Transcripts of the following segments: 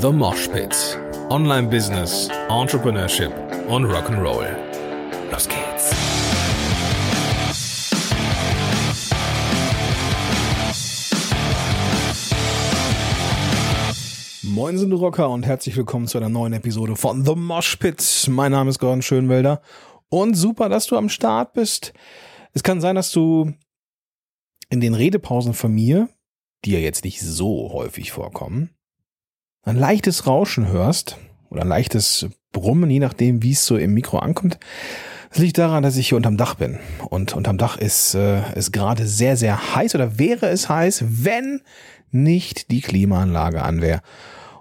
The Mosh Pit. Online Business, Entrepreneurship und Rock'n'Roll. Los geht's. Moin sind Rocker und herzlich willkommen zu einer neuen Episode von The Mosh Pit. Mein Name ist Gordon Schönwelder und super, dass du am Start bist. Es kann sein, dass du in den Redepausen von mir, die ja jetzt nicht so häufig vorkommen, ein leichtes Rauschen hörst oder ein leichtes Brummen, je nachdem, wie es so im Mikro ankommt. Das liegt daran, dass ich hier unterm Dach bin. Und unterm Dach ist es äh, gerade sehr, sehr heiß oder wäre es heiß, wenn nicht die Klimaanlage an wäre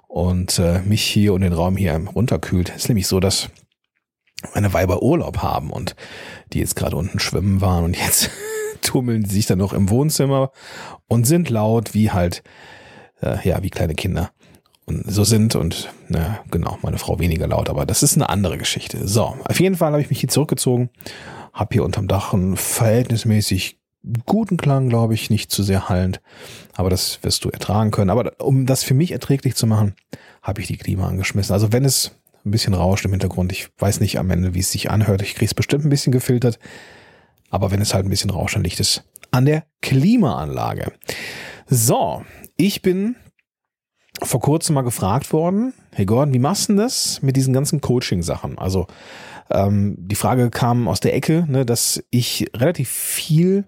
und äh, mich hier und den Raum hier runterkühlt. Es ist nämlich so, dass meine Weiber Urlaub haben und die jetzt gerade unten schwimmen waren und jetzt tummeln sie sich dann noch im Wohnzimmer und sind laut wie halt, äh, ja, wie kleine Kinder so sind und na, genau, meine Frau weniger laut, aber das ist eine andere Geschichte. So, auf jeden Fall habe ich mich hier zurückgezogen, habe hier unterm Dach einen verhältnismäßig guten Klang, glaube ich, nicht zu sehr hallend, aber das wirst du ertragen können. Aber um das für mich erträglich zu machen, habe ich die Klima angeschmissen. Also wenn es ein bisschen rauscht im Hintergrund, ich weiß nicht am Ende, wie es sich anhört, ich kriege es bestimmt ein bisschen gefiltert, aber wenn es halt ein bisschen rauscht, dann liegt es an der Klimaanlage. So, ich bin vor kurzem mal gefragt worden, hey Gordon, wie machst du denn das mit diesen ganzen Coaching-Sachen? Also ähm, die Frage kam aus der Ecke, ne, dass ich relativ viel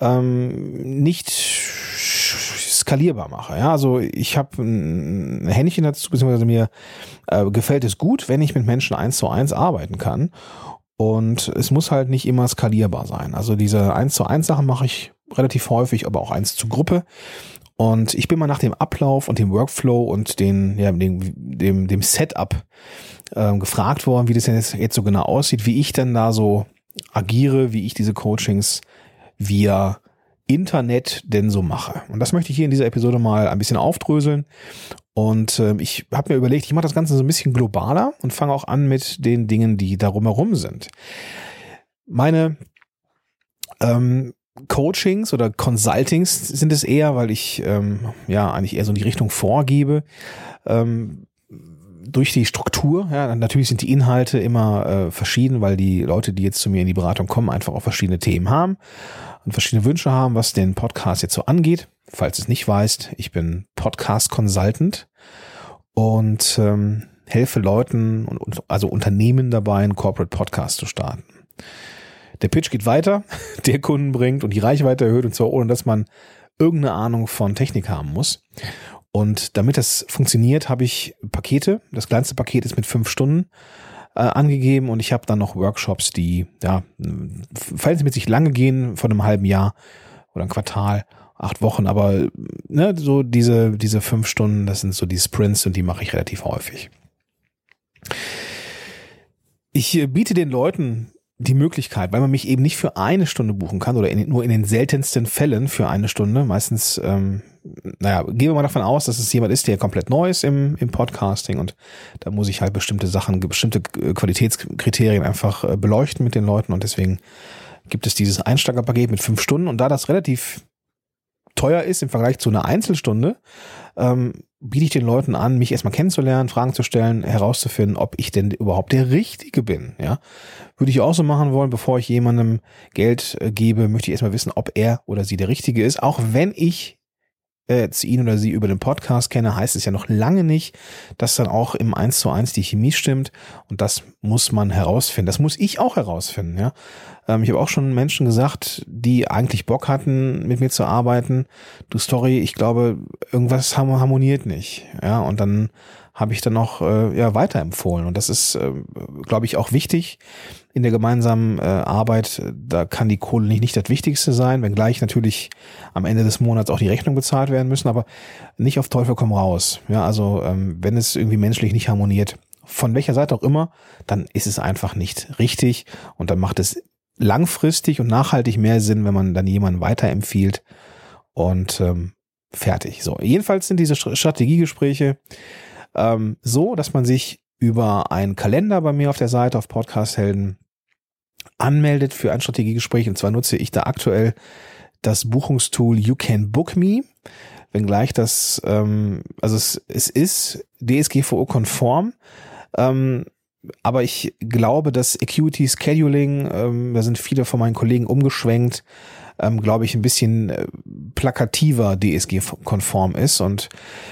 ähm, nicht skalierbar mache. Ja, also ich habe ein Händchen dazu, beziehungsweise mir äh, gefällt es gut, wenn ich mit Menschen eins zu eins arbeiten kann. Und es muss halt nicht immer skalierbar sein. Also diese eins zu eins Sachen mache ich relativ häufig, aber auch eins zu Gruppe. Und ich bin mal nach dem Ablauf und dem Workflow und den, ja, dem, dem, dem Setup äh, gefragt worden, wie das jetzt, jetzt so genau aussieht, wie ich denn da so agiere, wie ich diese Coachings via Internet denn so mache. Und das möchte ich hier in dieser Episode mal ein bisschen aufdröseln. Und äh, ich habe mir überlegt, ich mache das Ganze so ein bisschen globaler und fange auch an mit den Dingen, die darum herum sind. Meine ähm, Coachings oder Consultings sind es eher, weil ich ähm, ja eigentlich eher so in die Richtung vorgebe. Ähm, durch die Struktur, ja, natürlich sind die Inhalte immer äh, verschieden, weil die Leute, die jetzt zu mir in die Beratung kommen, einfach auch verschiedene Themen haben und verschiedene Wünsche haben, was den Podcast jetzt so angeht. Falls es nicht weißt, ich bin Podcast Consultant und ähm, helfe Leuten und also Unternehmen dabei, einen Corporate Podcast zu starten. Der Pitch geht weiter, der Kunden bringt und die Reichweite erhöht und zwar ohne, dass man irgendeine Ahnung von Technik haben muss. Und damit das funktioniert, habe ich Pakete. Das kleinste Paket ist mit fünf Stunden äh, angegeben und ich habe dann noch Workshops, die ja verhältnismäßig lange gehen, von einem halben Jahr oder ein Quartal, acht Wochen, aber ne, so diese, diese fünf Stunden, das sind so die Sprints und die mache ich relativ häufig. Ich äh, biete den Leuten die Möglichkeit, weil man mich eben nicht für eine Stunde buchen kann oder in, nur in den seltensten Fällen für eine Stunde. Meistens, ähm, naja, gehen wir mal davon aus, dass es jemand ist, der komplett neu ist im, im Podcasting und da muss ich halt bestimmte Sachen, bestimmte Qualitätskriterien einfach äh, beleuchten mit den Leuten und deswegen gibt es dieses Einsteigerpaket mit fünf Stunden und da das relativ teuer ist im Vergleich zu einer Einzelstunde, ähm, biete ich den Leuten an, mich erstmal kennenzulernen, Fragen zu stellen, herauszufinden, ob ich denn überhaupt der Richtige bin. Ja, würde ich auch so machen wollen, bevor ich jemandem Geld äh, gebe, möchte ich erstmal wissen, ob er oder sie der Richtige ist, auch wenn ich äh, ihn oder sie über den Podcast kenne, heißt es ja noch lange nicht, dass dann auch im Eins zu eins die Chemie stimmt. Und das muss man herausfinden. Das muss ich auch herausfinden, ja. Ähm, ich habe auch schon Menschen gesagt, die eigentlich Bock hatten, mit mir zu arbeiten. Du Story, ich glaube, irgendwas harmoniert nicht. Ja, und dann habe ich dann noch äh, ja, weiterempfohlen. Und das ist, äh, glaube ich, auch wichtig in der gemeinsamen äh, Arbeit. Da kann die Kohle nicht, nicht das Wichtigste sein, wenngleich natürlich am Ende des Monats auch die Rechnung bezahlt werden müssen, aber nicht auf Teufel komm raus. Ja, also ähm, wenn es irgendwie menschlich nicht harmoniert, von welcher Seite auch immer, dann ist es einfach nicht richtig und dann macht es langfristig und nachhaltig mehr Sinn, wenn man dann jemanden weiterempfiehlt und ähm, fertig. So, jedenfalls sind diese Strategiegespräche ähm, so, dass man sich über einen Kalender bei mir auf der Seite auf Podcast Helden anmeldet für ein Strategiegespräch. Und zwar nutze ich da aktuell das Buchungstool You Can Book Me. wenngleich das, ähm, also es, es ist DSGVO-konform, ähm, aber ich glaube, dass Acuity Scheduling, ähm, da sind viele von meinen Kollegen umgeschwenkt, ähm, glaube ich, ein bisschen äh, plakativer DSG-konform ist. Und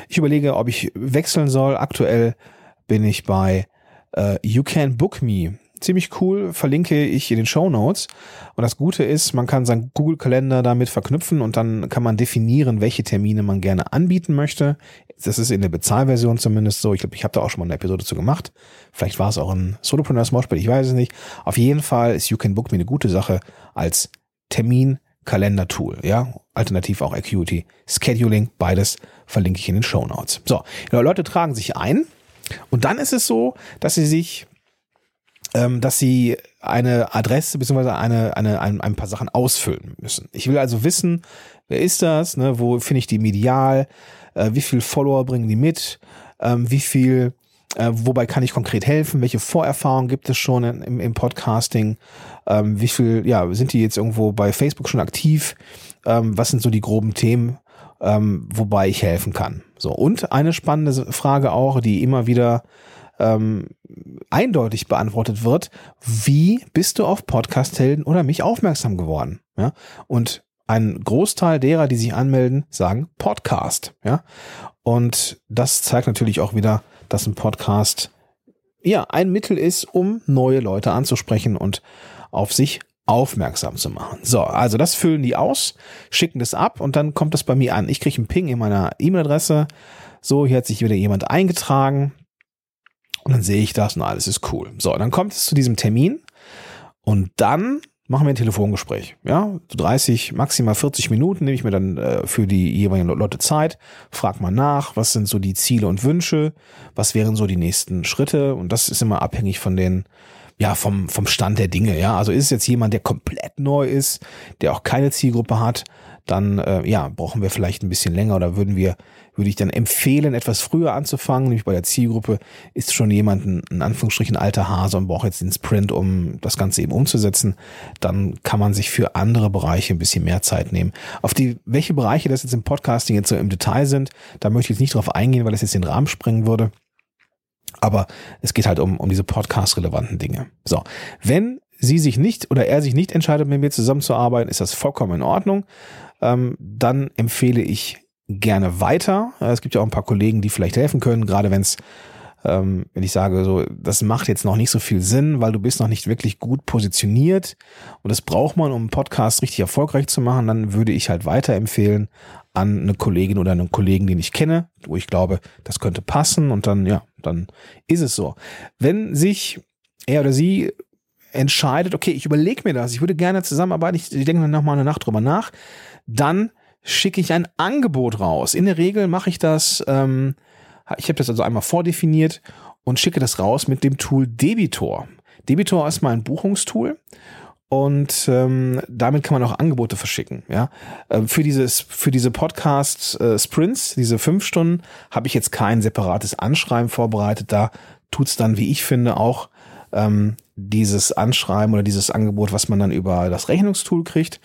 ich überlege, ob ich wechseln soll. Aktuell bin ich bei äh, You Can Book Me ziemlich cool, verlinke ich in den Show Notes. Und das Gute ist, man kann seinen Google-Kalender damit verknüpfen und dann kann man definieren, welche Termine man gerne anbieten möchte. Das ist in der Bezahlversion zumindest so. Ich glaube, ich habe da auch schon mal eine Episode zu gemacht. Vielleicht war es auch ein Solopreneurs Moshpit, ich weiß es nicht. Auf jeden Fall ist You Can Book Me eine gute Sache als Termin-Kalender-Tool, ja. Alternativ auch Acuity. Scheduling, beides verlinke ich in den Show Notes. So, Leute tragen sich ein und dann ist es so, dass sie sich ähm, dass sie eine Adresse beziehungsweise eine, eine, ein, ein paar Sachen ausfüllen müssen. Ich will also wissen, wer ist das, ne, wo finde ich die medial, äh, wie viel Follower bringen die mit, ähm, wie viel, äh, wobei kann ich konkret helfen, welche Vorerfahrungen gibt es schon in, im, im Podcasting, ähm, wie viel, ja, sind die jetzt irgendwo bei Facebook schon aktiv, ähm, was sind so die groben Themen, ähm, wobei ich helfen kann. So, und eine spannende Frage auch, die immer wieder ähm, eindeutig beantwortet wird, wie bist du auf Podcast-Helden oder mich aufmerksam geworden? Ja? Und ein Großteil derer, die sich anmelden, sagen Podcast. Ja? Und das zeigt natürlich auch wieder, dass ein Podcast ja ein Mittel ist, um neue Leute anzusprechen und auf sich aufmerksam zu machen. So, also das füllen die aus, schicken das ab und dann kommt das bei mir an. Ich kriege einen Ping in meiner E-Mail-Adresse. So, hier hat sich wieder jemand eingetragen. Und dann sehe ich das und alles ist cool. So, dann kommt es zu diesem Termin und dann machen wir ein Telefongespräch. Ja, so 30, maximal 40 Minuten nehme ich mir dann äh, für die jeweiligen Leute Zeit, frag mal nach, was sind so die Ziele und Wünsche, was wären so die nächsten Schritte und das ist immer abhängig von den ja, vom, vom Stand der Dinge, ja. Also ist es jetzt jemand, der komplett neu ist, der auch keine Zielgruppe hat, dann äh, ja, brauchen wir vielleicht ein bisschen länger oder würden wir, würde ich dann empfehlen, etwas früher anzufangen. Nämlich bei der Zielgruppe ist schon jemand ein, in Anführungsstrichen alter Hase und braucht jetzt den Sprint, um das Ganze eben umzusetzen. Dann kann man sich für andere Bereiche ein bisschen mehr Zeit nehmen. Auf die, welche Bereiche das jetzt im Podcasting jetzt so im Detail sind, da möchte ich jetzt nicht drauf eingehen, weil das jetzt den Rahmen sprengen würde. Aber es geht halt um, um diese podcast-relevanten Dinge. So, wenn sie sich nicht oder er sich nicht entscheidet, mit mir zusammenzuarbeiten, ist das vollkommen in Ordnung ähm, dann empfehle ich gerne weiter. Es gibt ja auch ein paar Kollegen, die vielleicht helfen können, gerade wenn es ähm, wenn ich sage, so, das macht jetzt noch nicht so viel Sinn, weil du bist noch nicht wirklich gut positioniert und das braucht man, um einen Podcast richtig erfolgreich zu machen, dann würde ich halt weiterempfehlen an eine Kollegin oder einen Kollegen, den ich kenne, wo ich glaube, das könnte passen und dann, ja, dann ist es so. Wenn sich er oder sie entscheidet, okay, ich überlege mir das, ich würde gerne zusammenarbeiten, ich, ich denke noch mal eine Nacht drüber nach, dann schicke ich ein Angebot raus. In der Regel mache ich das, ähm, ich habe das also einmal vordefiniert und schicke das raus mit dem Tool Debitor. Debitor ist mal ein Buchungstool und ähm, damit kann man auch Angebote verschicken. Ja, äh, für dieses für diese Podcast äh, Sprints, diese fünf Stunden, habe ich jetzt kein separates Anschreiben vorbereitet. Da tut's dann, wie ich finde, auch ähm, dieses Anschreiben oder dieses Angebot, was man dann über das Rechnungstool kriegt.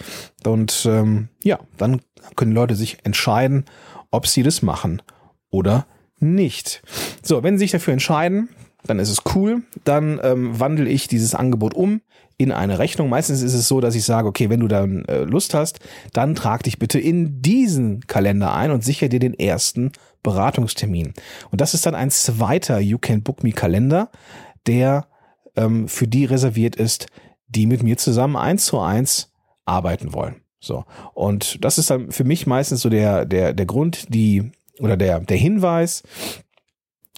Und ähm, ja, dann können Leute sich entscheiden, ob sie das machen oder nicht. So, wenn sie sich dafür entscheiden, dann ist es cool. Dann ähm, wandle ich dieses Angebot um in eine Rechnung. Meistens ist es so, dass ich sage, okay, wenn du dann äh, Lust hast, dann trag dich bitte in diesen Kalender ein und sicher dir den ersten Beratungstermin. Und das ist dann ein zweiter You Can Book Me Kalender, der ähm, für die reserviert ist, die mit mir zusammen eins zu eins arbeiten wollen. So. Und das ist dann für mich meistens so der, der, der Grund, die, oder der, der Hinweis,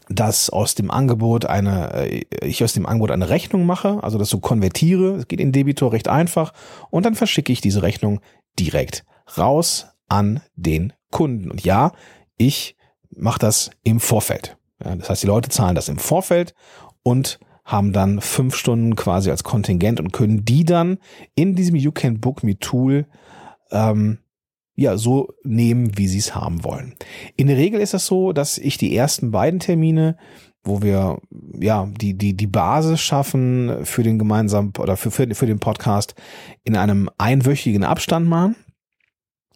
dass aus dem Angebot eine, äh, ich aus dem Angebot eine Rechnung mache, also das so konvertiere, es geht in Debitor recht einfach und dann verschicke ich diese Rechnung direkt raus an den Kunden. Und ja, ich mache das im Vorfeld. Ja, das heißt, die Leute zahlen das im Vorfeld und haben dann fünf Stunden quasi als Kontingent und können die dann in diesem You Can Book Me Tool ähm, ja so nehmen, wie sie es haben wollen. In der Regel ist das so, dass ich die ersten beiden Termine wo wir ja die die die Basis schaffen für den gemeinsamen oder für für, für den Podcast in einem einwöchigen Abstand machen.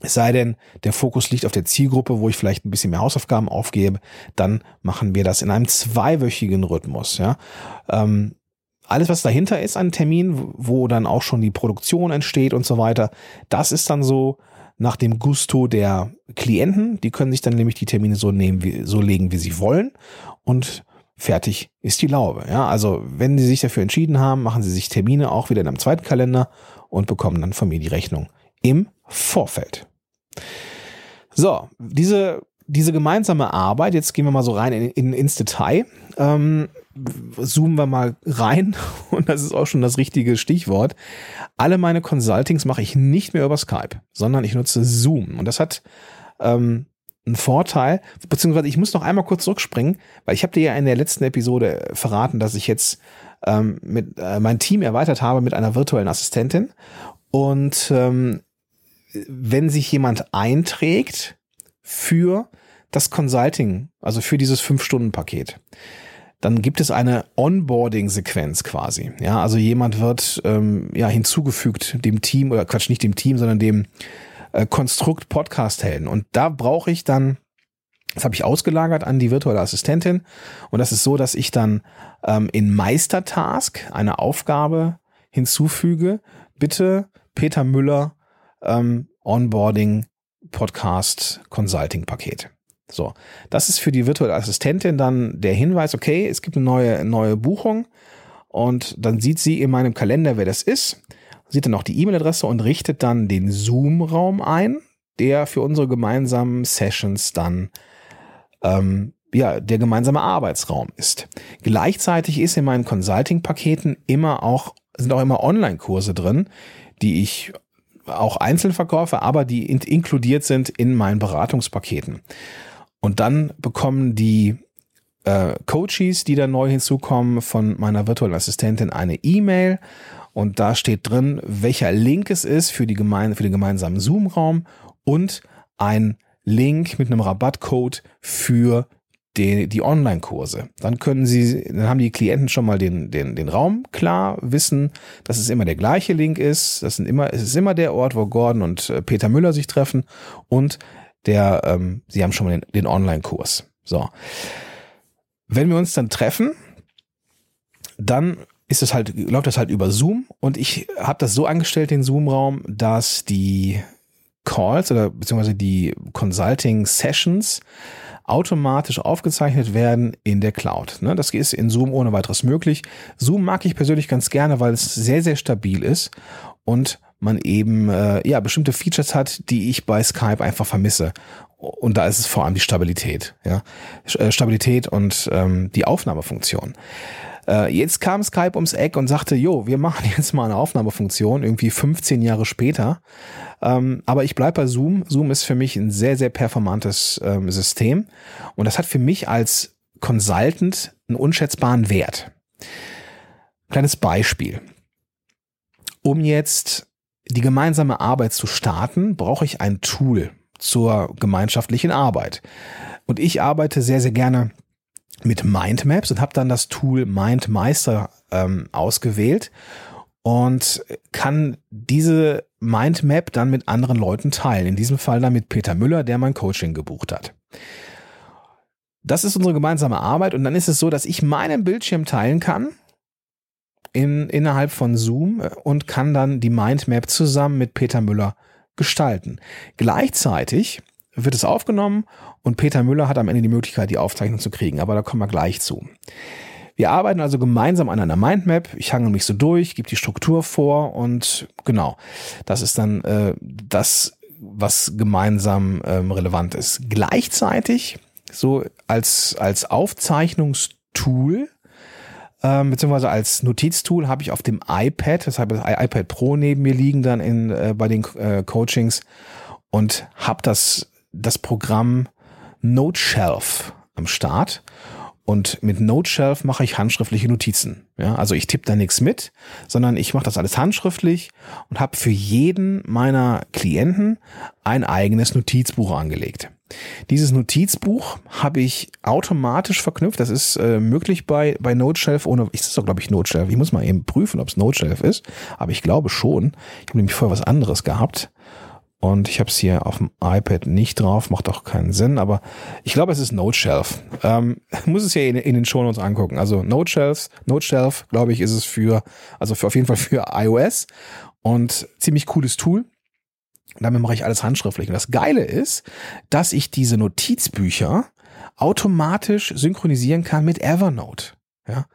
Es sei denn, der Fokus liegt auf der Zielgruppe, wo ich vielleicht ein bisschen mehr Hausaufgaben aufgebe, dann machen wir das in einem zweiwöchigen Rhythmus. Ja. Ähm, alles, was dahinter ist an Termin, wo dann auch schon die Produktion entsteht und so weiter, das ist dann so nach dem Gusto der Klienten. Die können sich dann nämlich die Termine so nehmen, wie, so legen, wie sie wollen. Und fertig ist die Laube. Ja, also wenn sie sich dafür entschieden haben, machen sie sich Termine auch wieder in einem zweiten Kalender und bekommen dann von mir die Rechnung im Vorfeld. So, diese, diese gemeinsame Arbeit, jetzt gehen wir mal so rein in, in, ins Detail, ähm, zoomen wir mal rein. Und das ist auch schon das richtige Stichwort. Alle meine Consultings mache ich nicht mehr über Skype, sondern ich nutze Zoom. Und das hat ähm, einen Vorteil, beziehungsweise ich muss noch einmal kurz zurückspringen, weil ich habe dir ja in der letzten Episode verraten, dass ich jetzt ähm, mit äh, mein Team erweitert habe mit einer virtuellen Assistentin. Und ähm, wenn sich jemand einträgt für das Consulting, also für dieses Fünf-Stunden-Paket, dann gibt es eine Onboarding-Sequenz quasi. Ja, also jemand wird ähm, ja hinzugefügt dem Team oder Quatsch, nicht dem Team, sondern dem äh, Konstrukt Podcast-Helden. Und da brauche ich dann, das habe ich ausgelagert an die virtuelle Assistentin. Und das ist so, dass ich dann ähm, in Meistertask eine Aufgabe hinzufüge. Bitte Peter Müller ähm, Onboarding Podcast Consulting Paket. So, das ist für die virtuelle Assistentin dann der Hinweis, okay, es gibt eine neue, neue Buchung und dann sieht sie in meinem Kalender, wer das ist, sieht dann auch die E-Mail-Adresse und richtet dann den Zoom-Raum ein, der für unsere gemeinsamen Sessions dann ähm, ja, der gemeinsame Arbeitsraum ist. Gleichzeitig ist in meinen Consulting-Paketen immer auch, sind auch immer Online-Kurse drin, die ich auch einzeln verkaufe, aber die in inkludiert sind in meinen Beratungspaketen. Und dann bekommen die äh, Coaches, die da neu hinzukommen, von meiner virtuellen Assistentin eine E-Mail und da steht drin, welcher Link es ist für, die gemein, für den gemeinsamen Zoom-Raum und ein Link mit einem Rabattcode für die, die Online-Kurse. Dann können Sie, dann haben die Klienten schon mal den, den, den Raum klar, wissen, dass es immer der gleiche Link ist. Das sind immer, es ist immer der Ort, wo Gordon und äh, Peter Müller sich treffen und der, ähm, Sie haben schon mal den, den Online-Kurs. So. Wenn wir uns dann treffen, dann ist es halt, läuft das halt über Zoom und ich habe das so angestellt, den Zoom-Raum, dass die Calls oder beziehungsweise die Consulting Sessions automatisch aufgezeichnet werden in der Cloud. Ne, das ist in Zoom ohne weiteres möglich. Zoom mag ich persönlich ganz gerne, weil es sehr, sehr stabil ist und man eben äh, ja bestimmte Features hat, die ich bei Skype einfach vermisse. Und da ist es vor allem die Stabilität, ja, äh, Stabilität und ähm, die Aufnahmefunktion. Äh, jetzt kam Skype ums Eck und sagte, jo, wir machen jetzt mal eine Aufnahmefunktion, irgendwie 15 Jahre später. Ähm, aber ich bleib bei Zoom. Zoom ist für mich ein sehr, sehr performantes ähm, System. Und das hat für mich als Consultant einen unschätzbaren Wert. Kleines Beispiel. Um jetzt die gemeinsame Arbeit zu starten, brauche ich ein Tool zur gemeinschaftlichen Arbeit. Und ich arbeite sehr, sehr gerne mit Mindmaps und habe dann das Tool MindMeister ähm, ausgewählt und kann diese Mindmap dann mit anderen Leuten teilen. In diesem Fall dann mit Peter Müller, der mein Coaching gebucht hat. Das ist unsere gemeinsame Arbeit und dann ist es so, dass ich meinen Bildschirm teilen kann in, innerhalb von Zoom und kann dann die Mindmap zusammen mit Peter Müller gestalten. Gleichzeitig wird es aufgenommen und Peter Müller hat am Ende die Möglichkeit, die Aufzeichnung zu kriegen. Aber da kommen wir gleich zu. Wir arbeiten also gemeinsam an einer Mindmap. Ich hange mich so durch, gebe die Struktur vor und genau, das ist dann äh, das, was gemeinsam ähm, relevant ist. Gleichzeitig, so als, als Aufzeichnungstool, ähm, beziehungsweise als Notiztool habe ich auf dem iPad, deshalb das iPad Pro neben mir liegen dann in, äh, bei den äh, Coachings und habe das das Programm NoteShelf am Start. Und mit NoteShelf mache ich handschriftliche Notizen. Ja, also ich tippe da nichts mit, sondern ich mache das alles handschriftlich und habe für jeden meiner Klienten ein eigenes Notizbuch angelegt. Dieses Notizbuch habe ich automatisch verknüpft. Das ist äh, möglich bei, bei NoteShelf ohne, ist das doch, glaube ich, NoteShelf. Ich muss mal eben prüfen, ob es NoteShelf ist, aber ich glaube schon. Ich habe nämlich vorher was anderes gehabt. Und ich habe es hier auf dem iPad nicht drauf, macht auch keinen Sinn, aber ich glaube, es ist Note Shelf. Ähm, muss es ja in, in den Shownotes angucken. Also Note Shelf, Note Shelf, glaube ich, ist es für, also für, auf jeden Fall für iOS und ziemlich cooles Tool. Damit mache ich alles handschriftlich. Und das Geile ist, dass ich diese Notizbücher automatisch synchronisieren kann mit Evernote. Ja,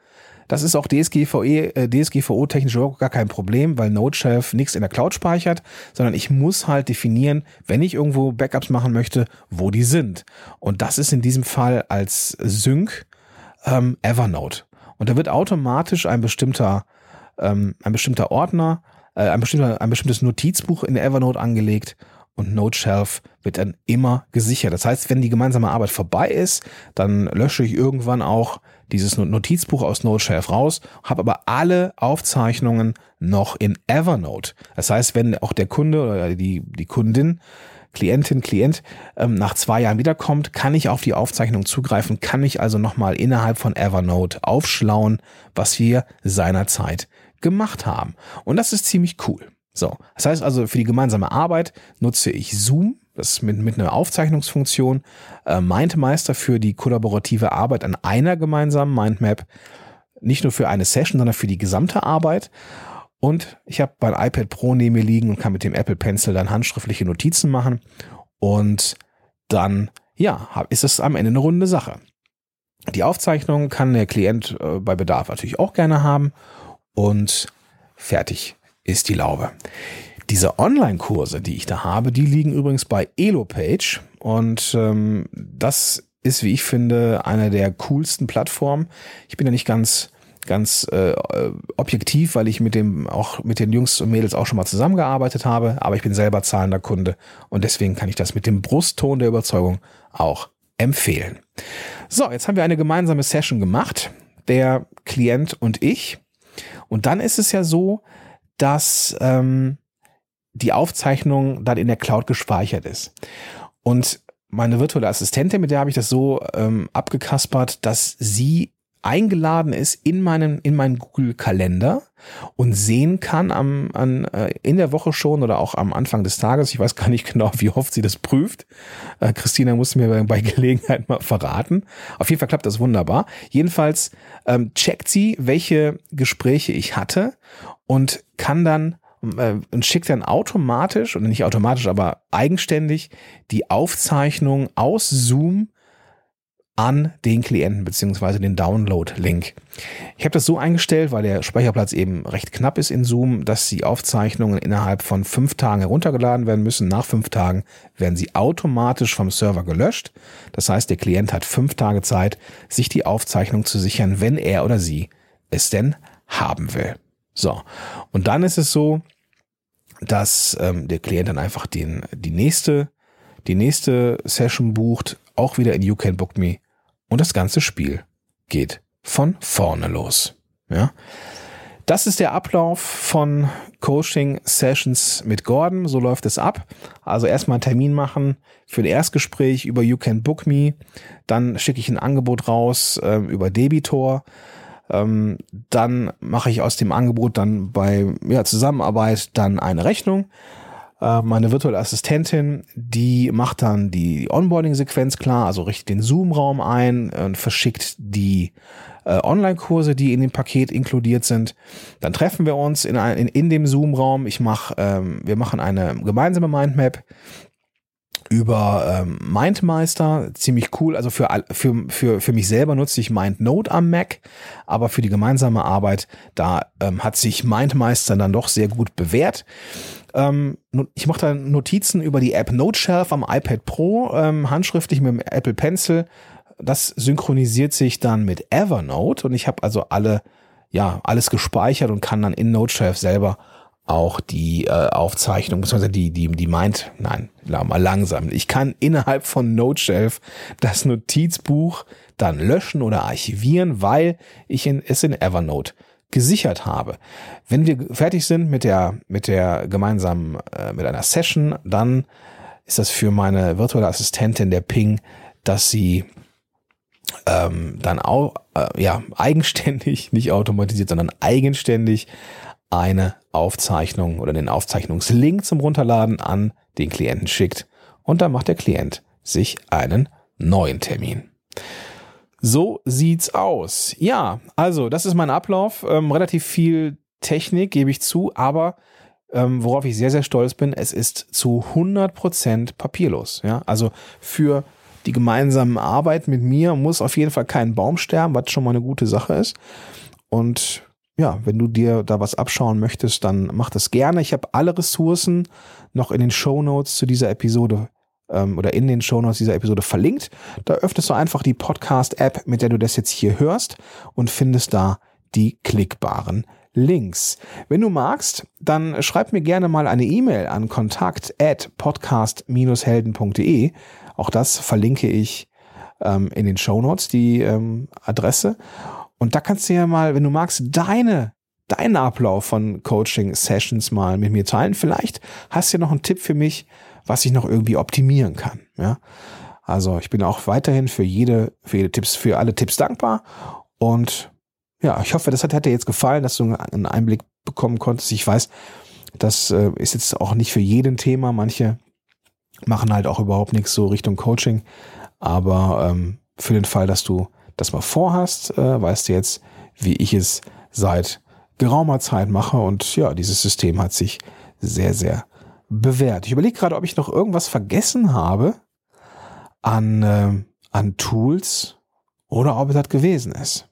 das ist auch DSGVO, äh, DSGVO technisch überhaupt gar kein Problem, weil Node.Shelf nichts in der Cloud speichert, sondern ich muss halt definieren, wenn ich irgendwo Backups machen möchte, wo die sind. Und das ist in diesem Fall als Sync ähm, Evernote. Und da wird automatisch ein bestimmter, ähm, ein bestimmter Ordner, äh, ein, bestimmter, ein bestimmtes Notizbuch in Evernote angelegt und Node Shelf wird dann immer gesichert. Das heißt, wenn die gemeinsame Arbeit vorbei ist, dann lösche ich irgendwann auch dieses Notizbuch aus Node Shelf raus, habe aber alle Aufzeichnungen noch in Evernote. Das heißt, wenn auch der Kunde oder die, die Kundin Klientin, Klient ähm, nach zwei Jahren wiederkommt, kann ich auf die Aufzeichnung zugreifen, kann mich also nochmal innerhalb von Evernote aufschlauen, was wir seinerzeit gemacht haben. Und das ist ziemlich cool. So, das heißt also, für die gemeinsame Arbeit nutze ich Zoom, das mit, mit einer Aufzeichnungsfunktion, äh, Mindmeister für die kollaborative Arbeit an einer gemeinsamen Mindmap, nicht nur für eine Session, sondern für die gesamte Arbeit. Und ich habe mein iPad Pro neben mir liegen und kann mit dem Apple Pencil dann handschriftliche Notizen machen. Und dann, ja, ist es am Ende eine runde Sache. Die Aufzeichnung kann der Klient äh, bei Bedarf natürlich auch gerne haben. Und fertig ist die Laube. Diese Online-Kurse, die ich da habe, die liegen übrigens bei EloPage und ähm, das ist, wie ich finde, eine der coolsten Plattformen. Ich bin ja nicht ganz ganz äh, objektiv, weil ich mit dem auch mit den Jungs und Mädels auch schon mal zusammengearbeitet habe, aber ich bin selber zahlender Kunde und deswegen kann ich das mit dem Brustton der Überzeugung auch empfehlen. So, jetzt haben wir eine gemeinsame Session gemacht, der Klient und ich. Und dann ist es ja so, dass ähm, die Aufzeichnung dann in der Cloud gespeichert ist. Und meine virtuelle Assistentin, mit der habe ich das so ähm, abgekaspert, dass sie eingeladen ist in meinen in meinen Google Kalender und sehen kann am an, äh, in der Woche schon oder auch am Anfang des Tages. Ich weiß gar nicht genau, wie oft sie das prüft. Äh, Christina muss mir bei, Gelegenheit mal verraten. Auf jeden Fall klappt das wunderbar. Jedenfalls ähm, checkt sie, welche Gespräche ich hatte und kann dann äh, und schickt dann automatisch, oder nicht automatisch, aber eigenständig die Aufzeichnung aus Zoom an den Klienten beziehungsweise den Download-Link. Ich habe das so eingestellt, weil der Speicherplatz eben recht knapp ist in Zoom, dass die Aufzeichnungen innerhalb von fünf Tagen heruntergeladen werden müssen. Nach fünf Tagen werden sie automatisch vom Server gelöscht. Das heißt, der Klient hat fünf Tage Zeit, sich die Aufzeichnung zu sichern, wenn er oder sie es denn haben will. So, und dann ist es so, dass ähm, der Klient dann einfach den, die nächste, die nächste Session bucht, auch wieder in You Can Book Me und das ganze Spiel geht von vorne los. Ja. Das ist der Ablauf von Coaching Sessions mit Gordon. So läuft es ab. Also erstmal einen Termin machen für ein Erstgespräch über You Can Book Me. Dann schicke ich ein Angebot raus äh, über Debitor. Ähm, dann mache ich aus dem Angebot dann bei ja, Zusammenarbeit dann eine Rechnung. Äh, meine virtuelle Assistentin, die macht dann die Onboarding-Sequenz klar, also richtet den Zoom-Raum ein und verschickt die äh, Online-Kurse, die in dem Paket inkludiert sind. Dann treffen wir uns in, ein, in, in dem Zoom-Raum. Ich mach, ähm, wir machen eine gemeinsame Mindmap über ähm, MindMeister, ziemlich cool. Also für, für, für, für mich selber nutze ich MindNote am Mac, aber für die gemeinsame Arbeit, da ähm, hat sich MindMeister dann doch sehr gut bewährt. Ähm, ich mache da Notizen über die App NoteShelf am iPad Pro, ähm, handschriftlich mit dem Apple Pencil. Das synchronisiert sich dann mit Evernote und ich habe also alle, ja, alles gespeichert und kann dann in NoteShelf selber auch die äh, Aufzeichnung, beziehungsweise die, die, die meint, nein, mal langsam. Ich kann innerhalb von NoteShelf das Notizbuch dann löschen oder archivieren, weil ich in, es in Evernote gesichert habe. Wenn wir fertig sind mit der, mit der gemeinsamen, äh, mit einer Session, dann ist das für meine virtuelle Assistentin der Ping, dass sie ähm, dann auch, äh, ja, eigenständig, nicht automatisiert, sondern eigenständig eine Aufzeichnung oder den Aufzeichnungslink zum Runterladen an den Klienten schickt und dann macht der Klient sich einen neuen Termin. So sieht's aus. Ja, also das ist mein Ablauf. Ähm, relativ viel Technik gebe ich zu, aber ähm, worauf ich sehr, sehr stolz bin, es ist zu 100% papierlos. Ja, also für die gemeinsame Arbeit mit mir muss auf jeden Fall kein Baum sterben, was schon mal eine gute Sache ist. Und ja, wenn du dir da was abschauen möchtest, dann mach das gerne. Ich habe alle Ressourcen noch in den Show Notes zu dieser Episode ähm, oder in den Show Notes dieser Episode verlinkt. Da öffnest du einfach die Podcast-App, mit der du das jetzt hier hörst und findest da die klickbaren Links. Wenn du magst, dann schreib mir gerne mal eine E-Mail an kontakt at podcast-helden.de. Auch das verlinke ich ähm, in den Show Notes, die ähm, Adresse. Und da kannst du ja mal, wenn du magst, deine deinen Ablauf von Coaching-Sessions mal mit mir teilen. Vielleicht hast du ja noch einen Tipp für mich, was ich noch irgendwie optimieren kann. Ja, also ich bin auch weiterhin für jede, für jede Tipps, für alle Tipps dankbar. Und ja, ich hoffe, das hat, hat dir jetzt gefallen, dass du einen Einblick bekommen konntest. Ich weiß, das äh, ist jetzt auch nicht für jeden Thema. Manche machen halt auch überhaupt nichts so Richtung Coaching. Aber ähm, für den Fall, dass du das mal vorhast, äh, weißt du jetzt, wie ich es seit geraumer Zeit mache. Und ja, dieses System hat sich sehr, sehr bewährt. Ich überlege gerade, ob ich noch irgendwas vergessen habe an, äh, an Tools oder ob es das gewesen ist.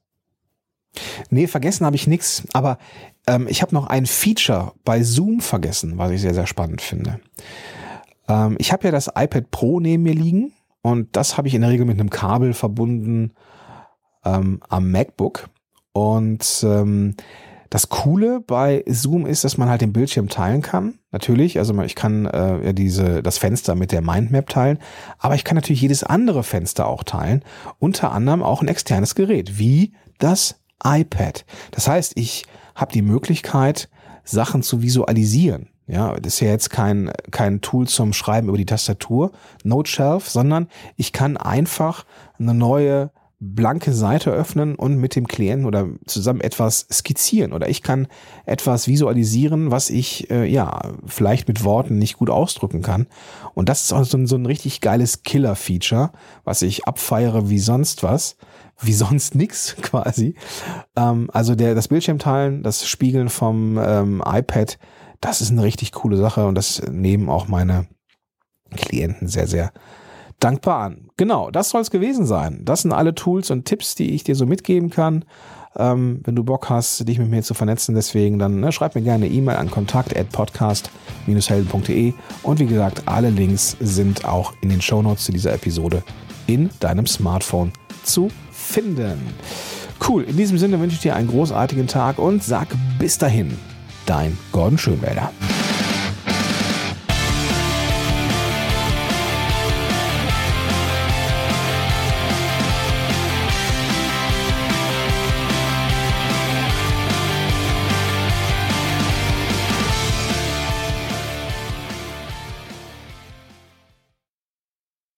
Nee, vergessen habe ich nichts, aber ähm, ich habe noch ein Feature bei Zoom vergessen, was ich sehr, sehr spannend finde. Ähm, ich habe ja das iPad Pro neben mir liegen und das habe ich in der Regel mit einem Kabel verbunden ähm, am MacBook. Und ähm, das Coole bei Zoom ist, dass man halt den Bildschirm teilen kann. Natürlich, also ich kann äh, diese das Fenster mit der Mindmap teilen, aber ich kann natürlich jedes andere Fenster auch teilen, unter anderem auch ein externes Gerät, wie das iPad. Das heißt, ich habe die Möglichkeit, Sachen zu visualisieren. Ja, das ist ja jetzt kein, kein Tool zum Schreiben über die Tastatur, Note Shelf, sondern ich kann einfach eine neue blanke Seite öffnen und mit dem Klienten oder zusammen etwas skizzieren oder ich kann etwas visualisieren, was ich äh, ja vielleicht mit Worten nicht gut ausdrücken kann. Und das ist auch so ein, so ein richtig geiles Killer-Feature, was ich abfeiere wie sonst was, wie sonst nix quasi. Ähm, also der das Bildschirmteilen, das Spiegeln vom ähm, iPad, das ist eine richtig coole Sache und das nehmen auch meine Klienten sehr sehr dankbar an. Genau, das soll es gewesen sein. Das sind alle Tools und Tipps, die ich dir so mitgeben kann. Ähm, wenn du Bock hast, dich mit mir zu vernetzen, deswegen, dann ne, schreib mir gerne eine E-Mail an kontakt.podcast-helden.de und wie gesagt, alle Links sind auch in den Shownotes zu dieser Episode in deinem Smartphone zu finden. Cool, in diesem Sinne wünsche ich dir einen großartigen Tag und sag bis dahin, dein Gordon Schönwälder.